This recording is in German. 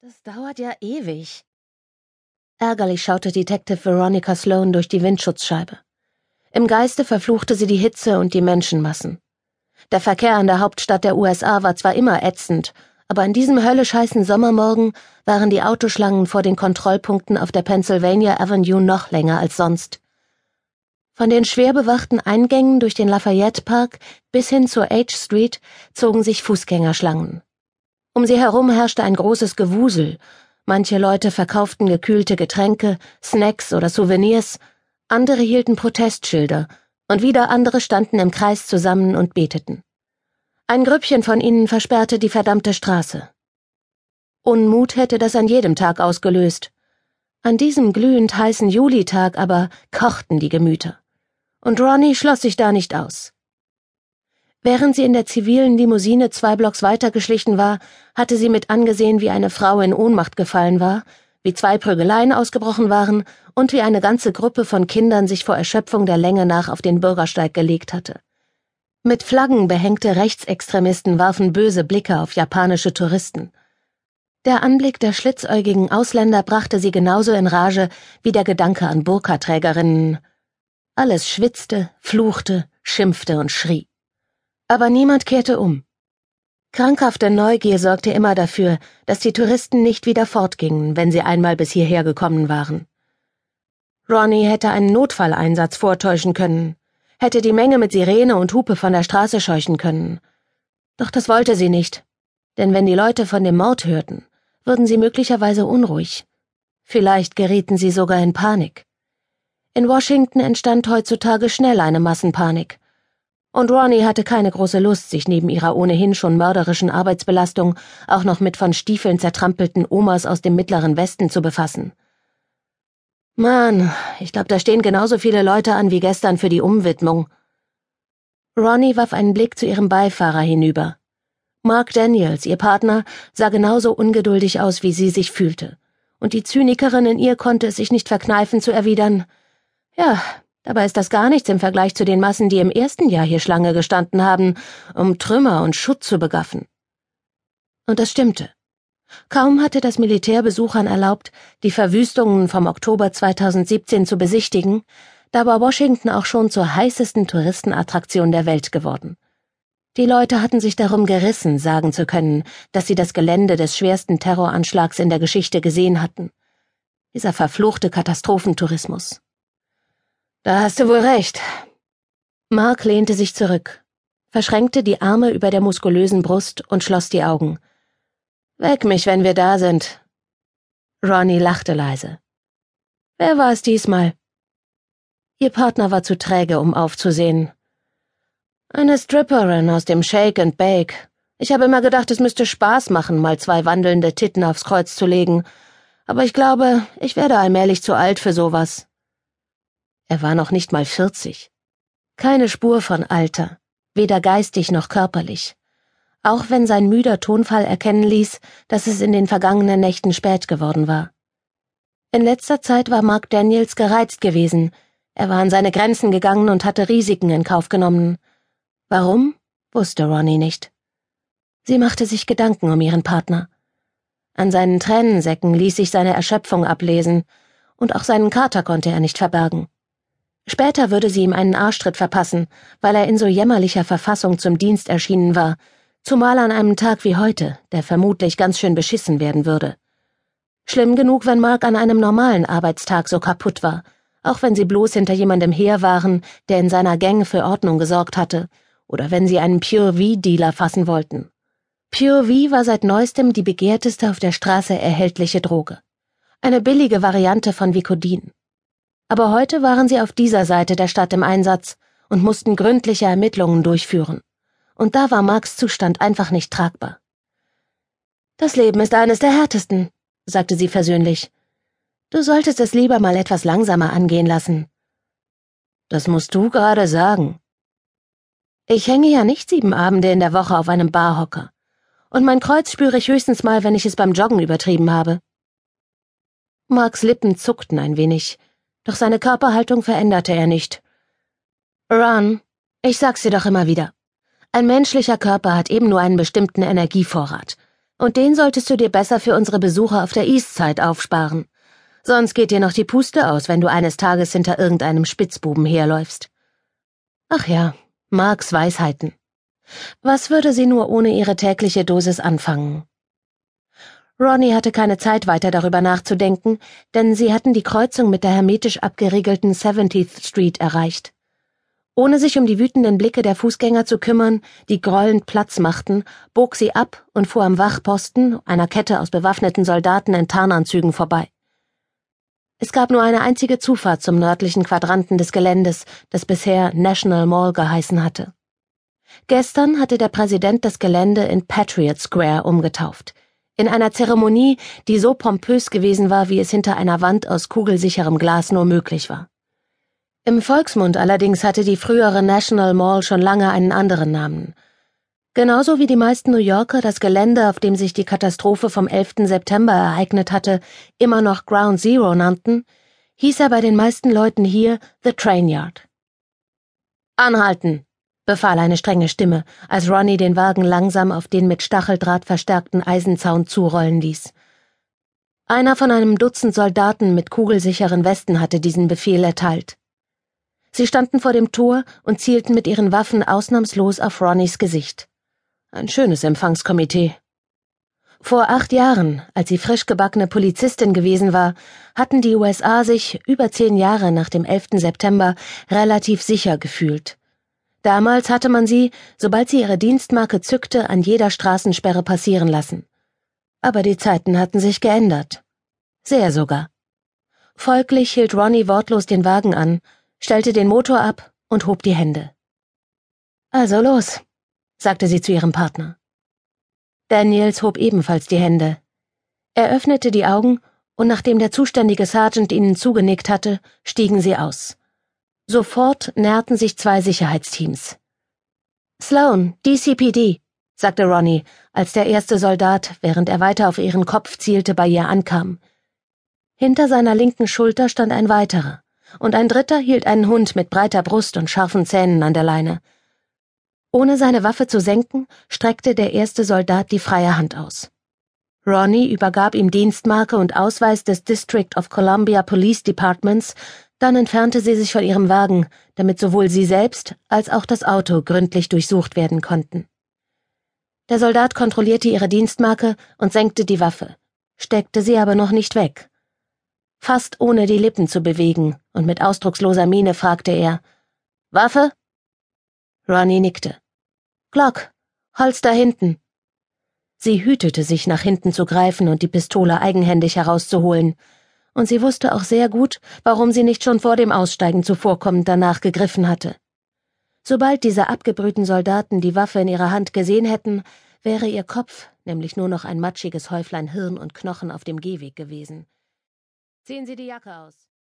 Das dauert ja ewig. Ärgerlich schaute Detective Veronica Sloan durch die Windschutzscheibe. Im Geiste verfluchte sie die Hitze und die Menschenmassen. Der Verkehr an der Hauptstadt der USA war zwar immer ätzend, aber an diesem höllisch heißen Sommermorgen waren die Autoschlangen vor den Kontrollpunkten auf der Pennsylvania Avenue noch länger als sonst. Von den schwer bewachten Eingängen durch den Lafayette Park bis hin zur H Street zogen sich Fußgängerschlangen. Um sie herum herrschte ein großes Gewusel. Manche Leute verkauften gekühlte Getränke, Snacks oder Souvenirs, andere hielten Protestschilder und wieder andere standen im Kreis zusammen und beteten. Ein Grüppchen von ihnen versperrte die verdammte Straße. Unmut hätte das an jedem Tag ausgelöst. An diesem glühend heißen Julitag aber kochten die Gemüter. Und Ronnie schloss sich da nicht aus. Während sie in der zivilen Limousine zwei Blocks weitergeschlichen war, hatte sie mit angesehen, wie eine Frau in Ohnmacht gefallen war, wie zwei Prügeleien ausgebrochen waren und wie eine ganze Gruppe von Kindern sich vor Erschöpfung der Länge nach auf den Bürgersteig gelegt hatte. Mit Flaggen behängte Rechtsextremisten warfen böse Blicke auf japanische Touristen. Der Anblick der schlitzäugigen Ausländer brachte sie genauso in Rage wie der Gedanke an Burkaträgerinnen. Alles schwitzte, fluchte, schimpfte und schrie. Aber niemand kehrte um. Krankhafte Neugier sorgte immer dafür, dass die Touristen nicht wieder fortgingen, wenn sie einmal bis hierher gekommen waren. Ronnie hätte einen Notfalleinsatz vortäuschen können, hätte die Menge mit Sirene und Hupe von der Straße scheuchen können. Doch das wollte sie nicht, denn wenn die Leute von dem Mord hörten, würden sie möglicherweise unruhig. Vielleicht gerieten sie sogar in Panik. In Washington entstand heutzutage schnell eine Massenpanik. Und Ronnie hatte keine große Lust, sich neben ihrer ohnehin schon mörderischen Arbeitsbelastung auch noch mit von Stiefeln zertrampelten Omas aus dem mittleren Westen zu befassen. Mann, ich glaube, da stehen genauso viele Leute an wie gestern für die Umwidmung. Ronnie warf einen Blick zu ihrem Beifahrer hinüber. Mark Daniels, ihr Partner, sah genauso ungeduldig aus, wie sie sich fühlte. Und die Zynikerin in ihr konnte es sich nicht verkneifen zu erwidern. Ja, dabei ist das gar nichts im Vergleich zu den Massen, die im ersten Jahr hier Schlange gestanden haben, um Trümmer und Schutt zu begaffen. Und das stimmte. Kaum hatte das Militär Besuchern erlaubt, die Verwüstungen vom Oktober 2017 zu besichtigen, da war Washington auch schon zur heißesten Touristenattraktion der Welt geworden. Die Leute hatten sich darum gerissen, sagen zu können, dass sie das Gelände des schwersten Terroranschlags in der Geschichte gesehen hatten. Dieser verfluchte Katastrophentourismus. Da hast du wohl recht. Mark lehnte sich zurück, verschränkte die Arme über der muskulösen Brust und schloss die Augen. Weck mich, wenn wir da sind. Ronnie lachte leise. Wer war es diesmal? Ihr Partner war zu träge, um aufzusehen. Eine Stripperin aus dem Shake and Bake. Ich habe immer gedacht, es müsste Spaß machen, mal zwei wandelnde Titten aufs Kreuz zu legen. Aber ich glaube, ich werde allmählich zu alt für sowas. Er war noch nicht mal vierzig. Keine Spur von Alter, weder geistig noch körperlich auch wenn sein müder Tonfall erkennen ließ, dass es in den vergangenen Nächten spät geworden war. In letzter Zeit war Mark Daniels gereizt gewesen, er war an seine Grenzen gegangen und hatte Risiken in Kauf genommen. Warum? wusste Ronnie nicht. Sie machte sich Gedanken um ihren Partner. An seinen Tränensäcken ließ sich seine Erschöpfung ablesen, und auch seinen Kater konnte er nicht verbergen. Später würde sie ihm einen Arschtritt verpassen, weil er in so jämmerlicher Verfassung zum Dienst erschienen war, Zumal an einem Tag wie heute, der vermutlich ganz schön beschissen werden würde. Schlimm genug, wenn Mark an einem normalen Arbeitstag so kaputt war, auch wenn sie bloß hinter jemandem her waren, der in seiner Gang für Ordnung gesorgt hatte, oder wenn sie einen Pure V-Dealer fassen wollten. Pure V war seit neuestem die begehrteste auf der Straße erhältliche Droge. Eine billige Variante von Vicodin. Aber heute waren sie auf dieser Seite der Stadt im Einsatz und mussten gründliche Ermittlungen durchführen und da war Marks Zustand einfach nicht tragbar. Das Leben ist eines der härtesten, sagte sie versöhnlich. Du solltest es lieber mal etwas langsamer angehen lassen. Das musst du gerade sagen. Ich hänge ja nicht sieben Abende in der Woche auf einem Barhocker. Und mein Kreuz spüre ich höchstens mal, wenn ich es beim Joggen übertrieben habe. Marks Lippen zuckten ein wenig, doch seine Körperhaltung veränderte er nicht. Run, ich sag's dir doch immer wieder. Ein menschlicher Körper hat eben nur einen bestimmten Energievorrat. Und den solltest du dir besser für unsere Besuche auf der Eastside aufsparen. Sonst geht dir noch die Puste aus, wenn du eines Tages hinter irgendeinem Spitzbuben herläufst. Ach ja, Marks Weisheiten. Was würde sie nur ohne ihre tägliche Dosis anfangen? Ronnie hatte keine Zeit weiter darüber nachzudenken, denn sie hatten die Kreuzung mit der hermetisch abgeriegelten 70th Street erreicht. Ohne sich um die wütenden Blicke der Fußgänger zu kümmern, die grollend Platz machten, bog sie ab und fuhr am Wachposten, einer Kette aus bewaffneten Soldaten in Tarnanzügen, vorbei. Es gab nur eine einzige Zufahrt zum nördlichen Quadranten des Geländes, das bisher National Mall geheißen hatte. Gestern hatte der Präsident das Gelände in Patriot Square umgetauft, in einer Zeremonie, die so pompös gewesen war, wie es hinter einer Wand aus kugelsicherem Glas nur möglich war. Im Volksmund allerdings hatte die frühere National Mall schon lange einen anderen Namen. Genauso wie die meisten New Yorker das Gelände, auf dem sich die Katastrophe vom 11. September ereignet hatte, immer noch Ground Zero nannten, hieß er bei den meisten Leuten hier The Train Yard. Anhalten, befahl eine strenge Stimme, als Ronnie den Wagen langsam auf den mit Stacheldraht verstärkten Eisenzaun zurollen ließ. Einer von einem Dutzend Soldaten mit kugelsicheren Westen hatte diesen Befehl erteilt. Sie standen vor dem Tor und zielten mit ihren Waffen ausnahmslos auf Ronnys Gesicht. Ein schönes Empfangskomitee. Vor acht Jahren, als sie frisch gebackene Polizistin gewesen war, hatten die USA sich über zehn Jahre nach dem 11. September relativ sicher gefühlt. Damals hatte man sie, sobald sie ihre Dienstmarke zückte, an jeder Straßensperre passieren lassen. Aber die Zeiten hatten sich geändert. Sehr sogar. Folglich hielt Ronnie wortlos den Wagen an, stellte den Motor ab und hob die Hände. Also los, sagte sie zu ihrem Partner. Daniels hob ebenfalls die Hände. Er öffnete die Augen, und nachdem der zuständige Sergeant ihnen zugenickt hatte, stiegen sie aus. Sofort näherten sich zwei Sicherheitsteams. Sloan, DCPD, sagte Ronnie, als der erste Soldat, während er weiter auf ihren Kopf zielte, bei ihr ankam. Hinter seiner linken Schulter stand ein weiterer und ein dritter hielt einen Hund mit breiter Brust und scharfen Zähnen an der Leine. Ohne seine Waffe zu senken, streckte der erste Soldat die freie Hand aus. Ronnie übergab ihm Dienstmarke und Ausweis des District of Columbia Police Departments, dann entfernte sie sich von ihrem Wagen, damit sowohl sie selbst als auch das Auto gründlich durchsucht werden konnten. Der Soldat kontrollierte ihre Dienstmarke und senkte die Waffe, steckte sie aber noch nicht weg. Fast ohne die Lippen zu bewegen und mit ausdrucksloser Miene fragte er: Waffe? Ronnie nickte. Glock, da hinten. Sie hütete sich, nach hinten zu greifen und die Pistole eigenhändig herauszuholen, und sie wusste auch sehr gut, warum sie nicht schon vor dem Aussteigen zuvorkommend danach gegriffen hatte. Sobald diese abgebrühten Soldaten die Waffe in ihrer Hand gesehen hätten, wäre ihr Kopf nämlich nur noch ein matschiges Häuflein Hirn und Knochen auf dem Gehweg gewesen. Ziehen Sie die Jacke aus.